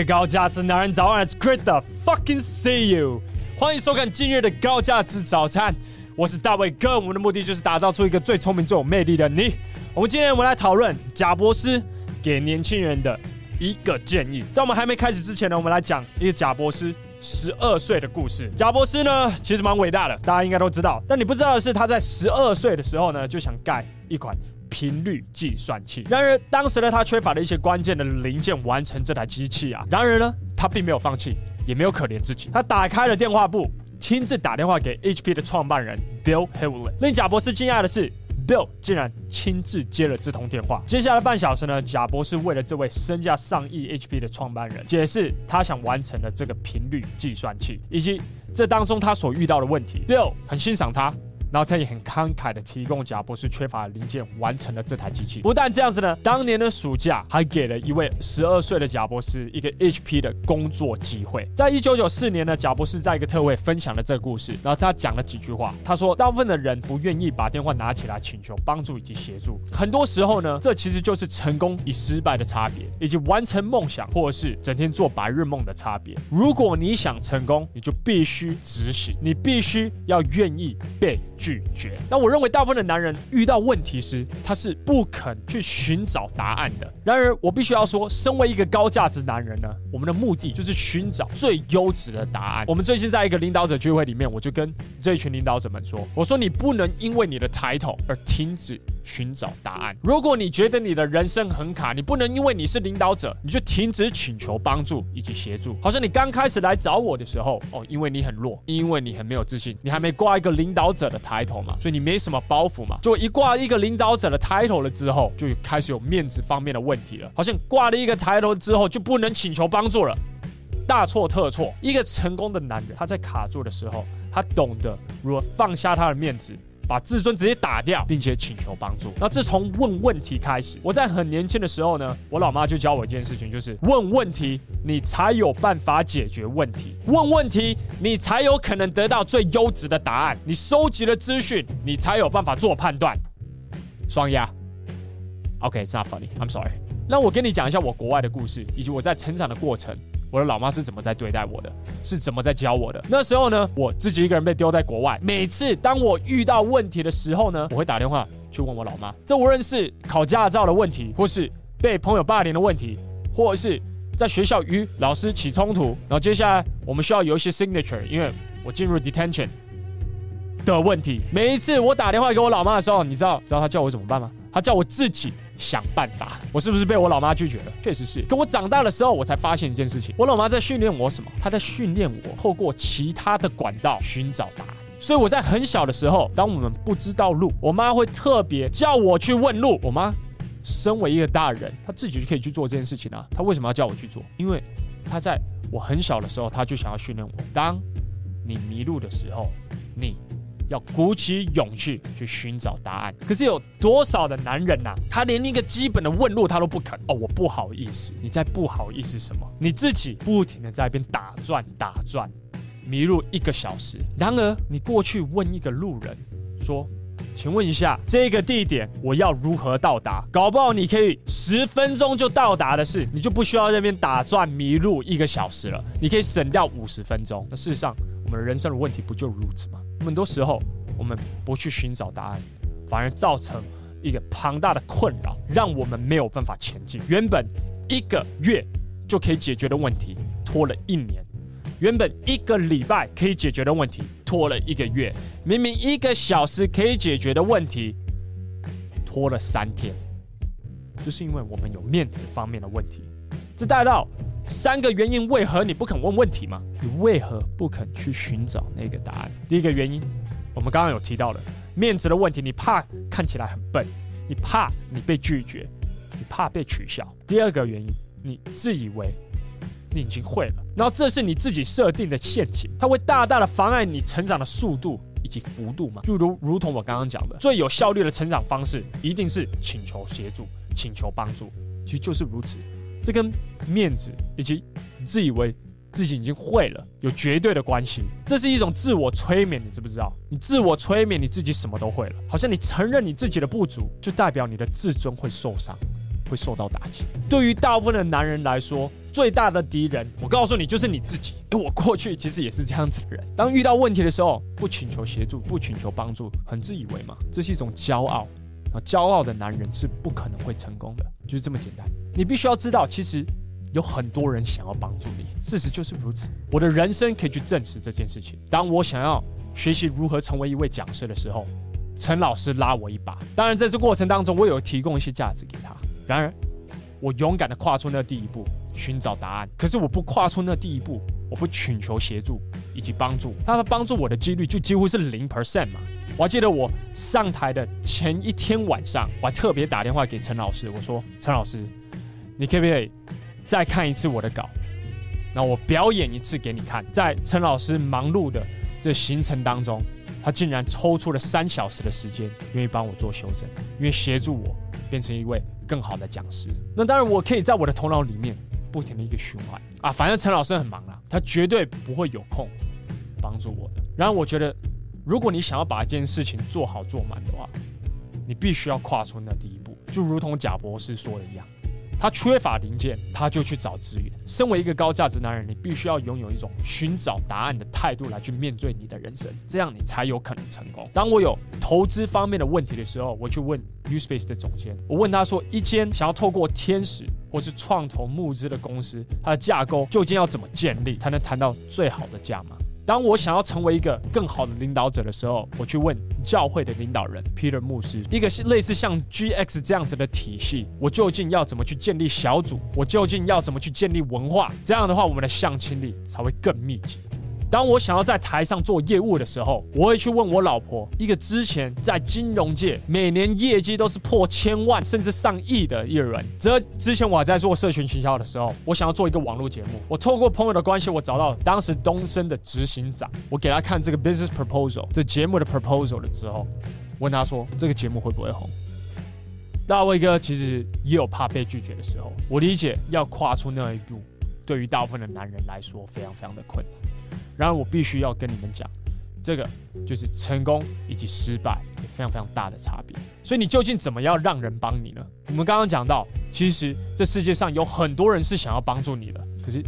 位高价值男人早安，It's great to fucking see you。欢迎收看今日的高价值早餐，我是大卫哥。我们的目的就是打造出一个最聪明、最有魅力的你。我们今天我们来讨论贾博士给年轻人的一个建议。在我们还没开始之前呢，我们来讲一个贾博士十二岁的故事。贾博士呢，其实蛮伟大的，大家应该都知道。但你不知道的是，他在十二岁的时候呢，就想盖一款。频率计算器。然而，当时呢，他缺乏了一些关键的零件，完成这台机器啊。然而呢，他并没有放弃，也没有可怜自己。他打开了电话簿，亲自打电话给 HP 的创办人 Bill Hewlett。令贾博士惊讶的是，Bill 竟然亲自接了这通电话。接下来半小时呢，贾博士为了这位身价上亿 HP 的创办人解释他想完成的这个频率计算器，以及这当中他所遇到的问题。Bill 很欣赏他。然后他也很慷慨的提供贾博士缺乏零件，完成了这台机器。不但这样子呢，当年的暑假还给了一位十二岁的贾博士一个 HP 的工作机会。在一九九四年呢，贾博士在一个特会分享了这个故事，然后他讲了几句话。他说，大部分的人不愿意把电话拿起来请求帮助以及协助，很多时候呢，这其实就是成功与失败的差别，以及完成梦想或者是整天做白日梦的差别。如果你想成功，你就必须执行，你必须要愿意被。拒绝。那我认为大部分的男人遇到问题时，他是不肯去寻找答案的。然而，我必须要说，身为一个高价值男人呢，我们的目的就是寻找最优质的答案。我们最近在一个领导者聚会里面，我就跟这一群领导者们说：“我说你不能因为你的抬头而停止寻找答案。如果你觉得你的人生很卡，你不能因为你是领导者，你就停止请求帮助以及协助。好像你刚开始来找我的时候，哦，因为你很弱，因为你很没有自信，你还没挂一个领导者的 title 嘛，所以你没什么包袱嘛。就一挂一个领导者的 title 了之后，就开始有面子方面的问题了。好像挂了一个 title 之后，就不能请求帮助了，大错特错。一个成功的男人，他在卡住的时候，他懂得如何放下他的面子。把自尊直接打掉，并且请求帮助。那自从问问题开始，我在很年轻的时候呢，我老妈就教我一件事情，就是问问题，你才有办法解决问题。问问题，你才有可能得到最优质的答案。你收集了资讯，你才有办法做判断。双押。OK，it's not funny. I'm sorry. 那我跟你讲一下我国外的故事，以及我在成长的过程。我的老妈是怎么在对待我的，是怎么在教我的？那时候呢，我自己一个人被丢在国外。每次当我遇到问题的时候呢，我会打电话去问我老妈。这无论是考驾照的问题，或是被朋友霸凌的问题，或者是在学校与老师起冲突，然后接下来我们需要有一些 signature，因为我进入 detention 的问题。每一次我打电话给我老妈的时候，你知道，知道她叫我怎么办吗？她叫我自己。想办法，我是不是被我老妈拒绝了？确实是。可我长大的时候，我才发现一件事情：我老妈在训练我什么？她在训练我透过其他的管道寻找答案。所以我在很小的时候，当我们不知道路，我妈会特别叫我去问路。我妈身为一个大人，她自己就可以去做这件事情啊。她为什么要叫我去做？因为她在我很小的时候，她就想要训练我：当你迷路的时候，你。要鼓起勇气去寻找答案，可是有多少的男人呐、他连一个基本的问路他都不肯哦。我不好意思，你在不好意思什么？你自己不停的在那边打转打转，迷路一个小时。然而你过去问一个路人说：“请问一下，这个地点我要如何到达？”搞不好你可以十分钟就到达的事，你就不需要在那边打转迷路一个小时了，你可以省掉五十分钟。那事实上，我们人生的问题不就如此吗？很多时候，我们不去寻找答案，反而造成一个庞大的困扰，让我们没有办法前进。原本一个月就可以解决的问题，拖了一年；原本一个礼拜可以解决的问题，拖了一个月；明明一个小时可以解决的问题，拖了三天。就是因为我们有面子方面的问题。这带到三个原因，为何你不肯问问题吗？你为何不肯去寻找那个答案？第一个原因，我们刚刚有提到了面子的问题，你怕看起来很笨，你怕你被拒绝，你怕被取笑。第二个原因，你自以为你已经会了，然后这是你自己设定的陷阱，它会大大的妨碍你成长的速度以及幅度嘛？就如如同我刚刚讲的，最有效率的成长方式一定是请求协助、请求帮助，其实就是如此。这跟面子以及自以为自己已经会了有绝对的关系。这是一种自我催眠，你知不知道？你自我催眠，你自己什么都会了，好像你承认你自己的不足，就代表你的自尊会受伤，会受到打击。对于大部分的男人来说，最大的敌人，我告诉你，就是你自己。因 为我过去其实也是这样子的人，当遇到问题的时候，不请求协助，不请求帮助，很自以为嘛，这是一种骄傲。啊，骄傲的男人是不可能会成功的，就是这么简单。你必须要知道，其实有很多人想要帮助你，事实就是如此。我的人生可以去证实这件事情。当我想要学习如何成为一位讲师的时候，陈老师拉我一把。当然，在这过程当中，我有提供一些价值给他。然而，我勇敢地跨出那第一步，寻找答案。可是，我不跨出那第一步，我不请求协助以及帮助，他们帮助我的几率就几乎是零 percent 嘛。我还记得我上台的前一天晚上，我还特别打电话给陈老师，我说：“陈老师，你可不可以再看一次我的稿？那我表演一次给你看。”在陈老师忙碌的这行程当中，他竟然抽出了三小时的时间，愿意帮我做修正，愿意协助我变成一位更好的讲师。那当然，我可以在我的头脑里面不停的一个循环啊，反正陈老师很忙啊，他绝对不会有空帮助我的。然后我觉得。如果你想要把一件事情做好做满的话，你必须要跨出那第一步，就如同贾博士说的一样，他缺乏零件，他就去找资源。身为一个高价值男人，你必须要拥有一种寻找答案的态度来去面对你的人生，这样你才有可能成功。当我有投资方面的问题的时候，我去问 Uspace 的总监，我问他说，一间想要透过天使或是创投募资的公司，它的架构究竟要怎么建立，才能谈到最好的价码？当我想要成为一个更好的领导者的时候，我去问教会的领导人 Peter 牧师，一个是类似像 GX 这样子的体系，我究竟要怎么去建立小组？我究竟要怎么去建立文化？这样的话，我们的向亲力才会更密集。当我想要在台上做业务的时候，我会去问我老婆，一个之前在金融界每年业绩都是破千万甚至上亿的一人。这之前我还在做社群营销的时候，我想要做一个网络节目，我透过朋友的关系，我找到当时东森的执行长，我给他看这个 business proposal 这节目的 proposal 了之后，问他说这个节目会不会红？大卫哥其实也有怕被拒绝的时候，我理解要跨出那一步，对于大部分的男人来说非常非常的困难。然而，我必须要跟你们讲，这个就是成功以及失败有非常非常大的差别。所以，你究竟怎么样让人帮你呢？我们刚刚讲到，其实这世界上有很多人是想要帮助你的，可是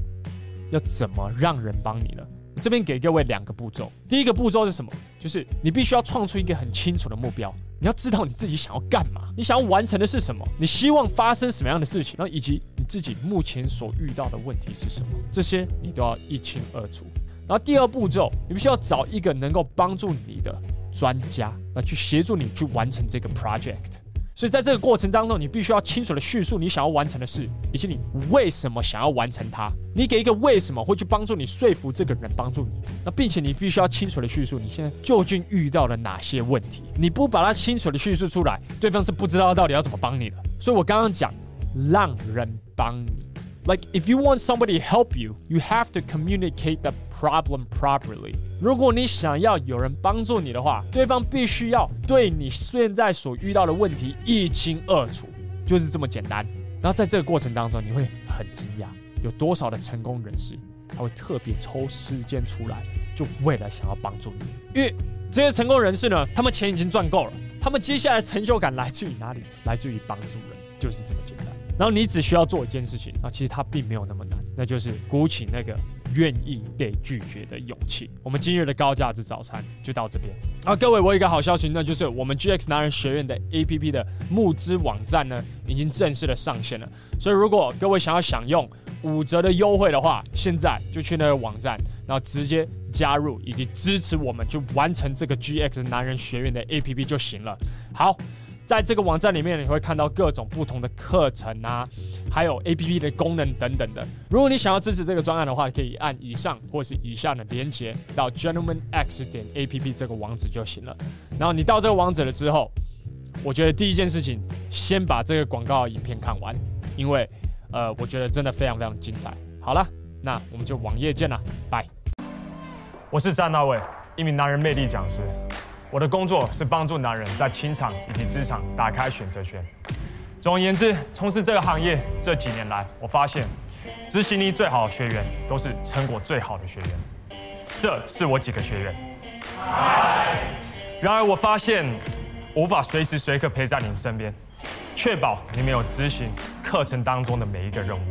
要怎么让人帮你呢？我这边给各位两个步骤。第一个步骤是什么？就是你必须要创出一个很清楚的目标，你要知道你自己想要干嘛，你想要完成的是什么，你希望发生什么样的事情，然后以及你自己目前所遇到的问题是什么，这些你都要一清二楚。然后第二步骤，你必须要找一个能够帮助你的专家，那去协助你去完成这个 project。所以在这个过程当中，你必须要清楚的叙述你想要完成的事，以及你为什么想要完成它。你给一个为什么会去帮助你说服这个人帮助你。那并且你必须要清楚的叙述你现在究竟遇到了哪些问题。你不把它清楚的叙述出来，对方是不知道到底要怎么帮你的。所以我刚刚讲，让人帮你。Like if you want somebody help you, you have to communicate the problem properly. 如果你想要有人帮助你的话，对方必须要对你现在所遇到的问题一清二楚，就是这么简单。然后在这个过程当中，你会很惊讶，有多少的成功人士他会特别抽时间出来，就为了想要帮助你。因为这些成功人士呢，他们钱已经赚够了，他们接下来成就感来自于哪里？来自于帮助人，就是这么简单。然后你只需要做一件事情，啊，其实它并没有那么难，那就是鼓起那个愿意被拒绝的勇气。我们今日的高价值早餐就到这边。啊，各位，我有一个好消息，那就是我们 GX 男人学院的 APP 的募资网站呢，已经正式的上线了。所以如果各位想要享用五折的优惠的话，现在就去那个网站，然后直接加入以及支持我们，就完成这个 GX 男人学院的 APP 就行了。好。在这个网站里面，你会看到各种不同的课程啊，还有 APP 的功能等等的。如果你想要支持这个专案的话，可以按以上或是以下的连接到 gentlemanx 点 APP 这个网址就行了。然后你到这个网址了之后，我觉得第一件事情，先把这个广告影片看完，因为呃，我觉得真的非常非常精彩。好了，那我们就网页见了，拜。我是詹大卫，一名男人魅力讲师。我的工作是帮助男人在情场以及职场打开选择权。总而言之，从事这个行业这几年来，我发现执行力最好的学员都是成果最好的学员。这是我几个学员。然而，我发现无法随时随刻陪在你们身边，确保你们有执行课程当中的每一个任务。